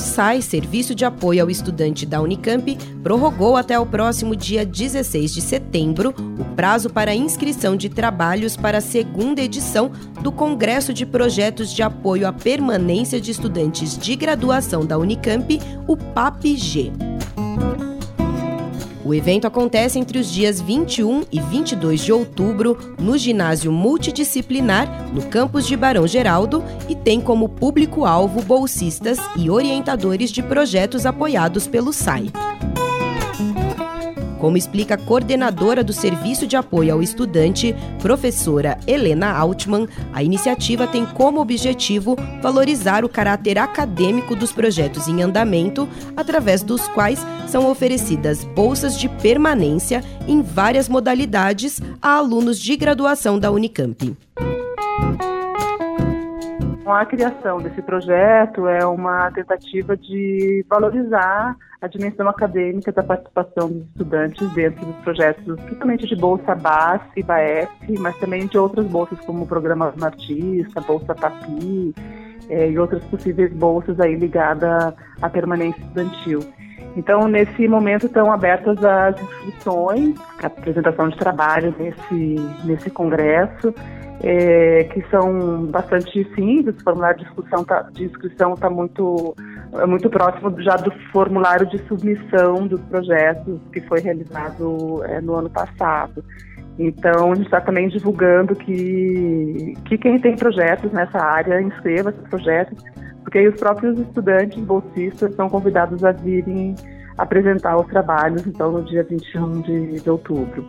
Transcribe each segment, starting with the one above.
SAI, Serviço de Apoio ao Estudante da Unicamp, prorrogou até o próximo dia 16 de setembro o prazo para inscrição de trabalhos para a segunda edição do Congresso de Projetos de Apoio à Permanência de Estudantes de Graduação da Unicamp, o PAPG. O evento acontece entre os dias 21 e 22 de outubro no ginásio multidisciplinar no campus de Barão Geraldo e tem como público-alvo bolsistas e orientadores de projetos apoiados pelo SAI. Como explica a coordenadora do Serviço de Apoio ao Estudante, professora Helena Altman, a iniciativa tem como objetivo valorizar o caráter acadêmico dos projetos em andamento, através dos quais são oferecidas bolsas de permanência em várias modalidades a alunos de graduação da Unicamp. A criação desse projeto é uma tentativa de valorizar a dimensão acadêmica da participação dos estudantes dentro dos projetos, principalmente de Bolsa BAS e BAEF, mas também de outras bolsas como o Programa Artista, Bolsa PAPI é, e outras possíveis bolsas aí ligadas à permanência estudantil. Então, nesse momento estão abertas as inscrições, a apresentação de trabalho nesse, nesse congresso, é, que são bastante simples, o formulário de, tá, inscrição está muito, é muito próximo já do formulário de submissão dos projetos que foi realizado é, no ano passado. Então, a gente está também divulgando que, que quem tem projetos nessa área inscreva esses projetos, porque aí os próprios estudantes bolsistas são convidados a virem apresentar os trabalhos, então, no dia 21 de, de outubro.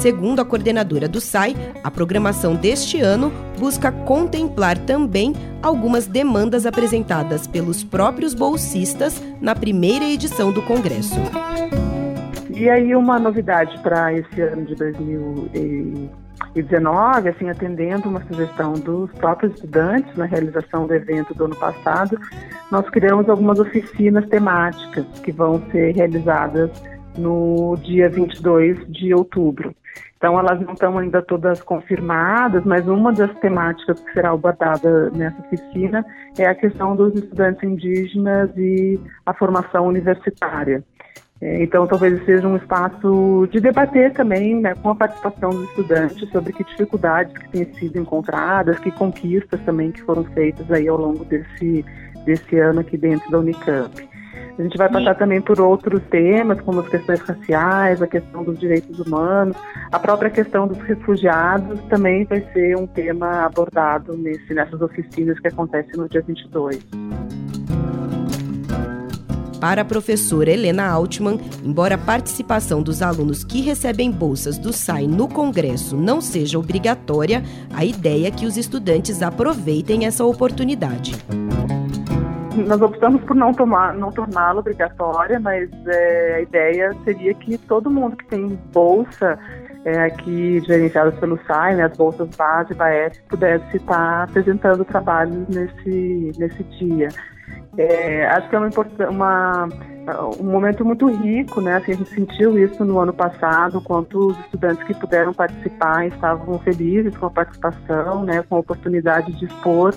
Segundo a coordenadora do SAI, a programação deste ano busca contemplar também algumas demandas apresentadas pelos próprios bolsistas na primeira edição do Congresso. E aí uma novidade para esse ano de 2019, assim, atendendo uma sugestão dos próprios estudantes na realização do evento do ano passado, nós criamos algumas oficinas temáticas que vão ser realizadas no dia 22 de outubro. Então, elas não estão ainda todas confirmadas, mas uma das temáticas que será abordada nessa oficina é a questão dos estudantes indígenas e a formação universitária. É, então, talvez seja um espaço de debater também né, com a participação dos estudantes sobre que dificuldades que têm sido encontradas, que conquistas também que foram feitas aí ao longo desse, desse ano aqui dentro da Unicamp. A gente vai passar também por outros temas, como as questões raciais, a questão dos direitos humanos, a própria questão dos refugiados também vai ser um tema abordado nesse, nessas oficinas que acontecem no dia 22. Para a professora Helena Altman, embora a participação dos alunos que recebem bolsas do SAI no Congresso não seja obrigatória, a ideia é que os estudantes aproveitem essa oportunidade nós optamos por não tomar, não torná-la obrigatória, mas é, a ideia seria que todo mundo que tem bolsa é, aqui gerenciadas pelo SAI, né, as bolsas base, BAEF, pudesse estar apresentando trabalhos nesse, nesse dia. É, acho que é uma, uma, um momento muito rico, né? Assim, a gente sentiu isso no ano passado, quanto os estudantes que puderam participar estavam felizes com a participação, né? Com a oportunidade de expor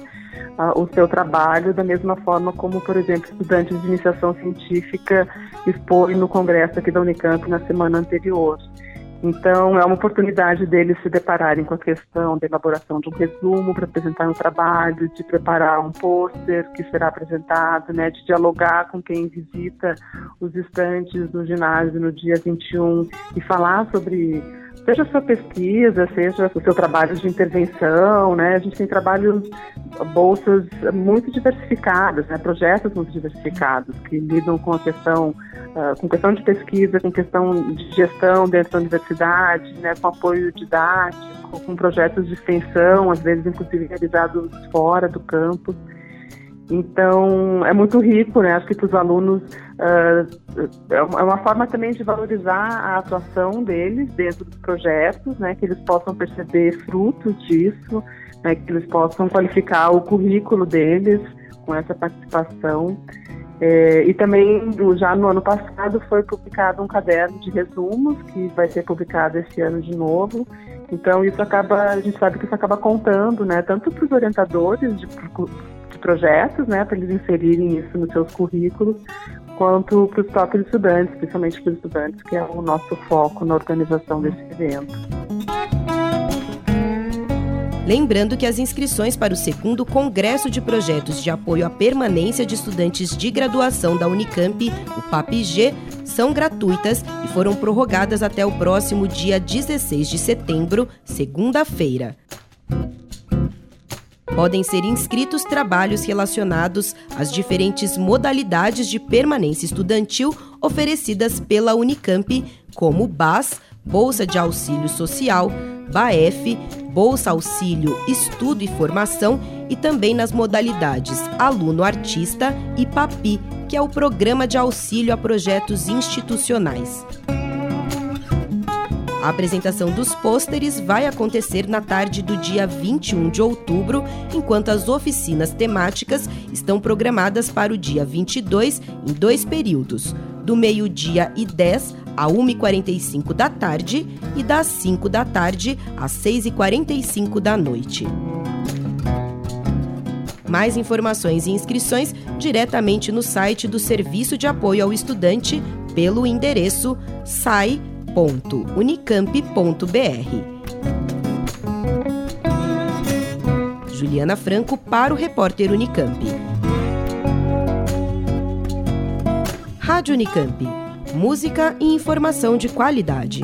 o seu trabalho, da mesma forma como, por exemplo, estudantes de iniciação científica expõem no congresso aqui da Unicamp na semana anterior. Então, é uma oportunidade deles se depararem com a questão da elaboração de um resumo para apresentar um trabalho, de preparar um pôster que será apresentado, né, de dialogar com quem visita os estantes do ginásio no dia 21 e falar sobre seja a sua pesquisa, seja o seu trabalho de intervenção, né? A gente tem trabalhos, bolsas muito diversificadas, né? Projetos muito diversificados que lidam com a questão, uh, com questão de pesquisa, com questão de gestão dentro da universidade, né? Com apoio didático, com projetos de extensão, às vezes inclusive realizados fora do campus. Então, é muito rico, né? Acho que para os alunos uh, é uma forma também de valorizar a atuação deles dentro dos projetos, né? Que eles possam perceber frutos disso, né? que eles possam qualificar o currículo deles com essa participação. É, e também, já no ano passado, foi publicado um caderno de resumos, que vai ser publicado esse ano de novo. Então, isso acaba, a gente sabe que isso acaba contando, né, tanto para os orientadores de, projetos, né, para eles inserirem isso nos seus currículos, quanto para os próprios estudantes, principalmente para os estudantes, que é o nosso foco na organização desse evento. Lembrando que as inscrições para o segundo Congresso de Projetos de Apoio à Permanência de Estudantes de Graduação da Unicamp, o PAPG, são gratuitas e foram prorrogadas até o próximo dia 16 de setembro, segunda-feira. Podem ser inscritos trabalhos relacionados às diferentes modalidades de permanência estudantil oferecidas pela Unicamp, como BAS, Bolsa de Auxílio Social, BAEF, Bolsa Auxílio Estudo e Formação e também nas modalidades Aluno Artista e PAPI, que é o Programa de Auxílio a Projetos Institucionais. A apresentação dos pôsteres vai acontecer na tarde do dia 21 de outubro, enquanto as oficinas temáticas estão programadas para o dia 22 em dois períodos, do meio-dia e 10 a 1h45 da tarde e das 5 da tarde às 6h45 da noite. Mais informações e inscrições diretamente no site do Serviço de Apoio ao Estudante pelo endereço sai.unicamp.br. Juliana Franco para o repórter Unicamp. Rádio Unicamp. Música e informação de qualidade.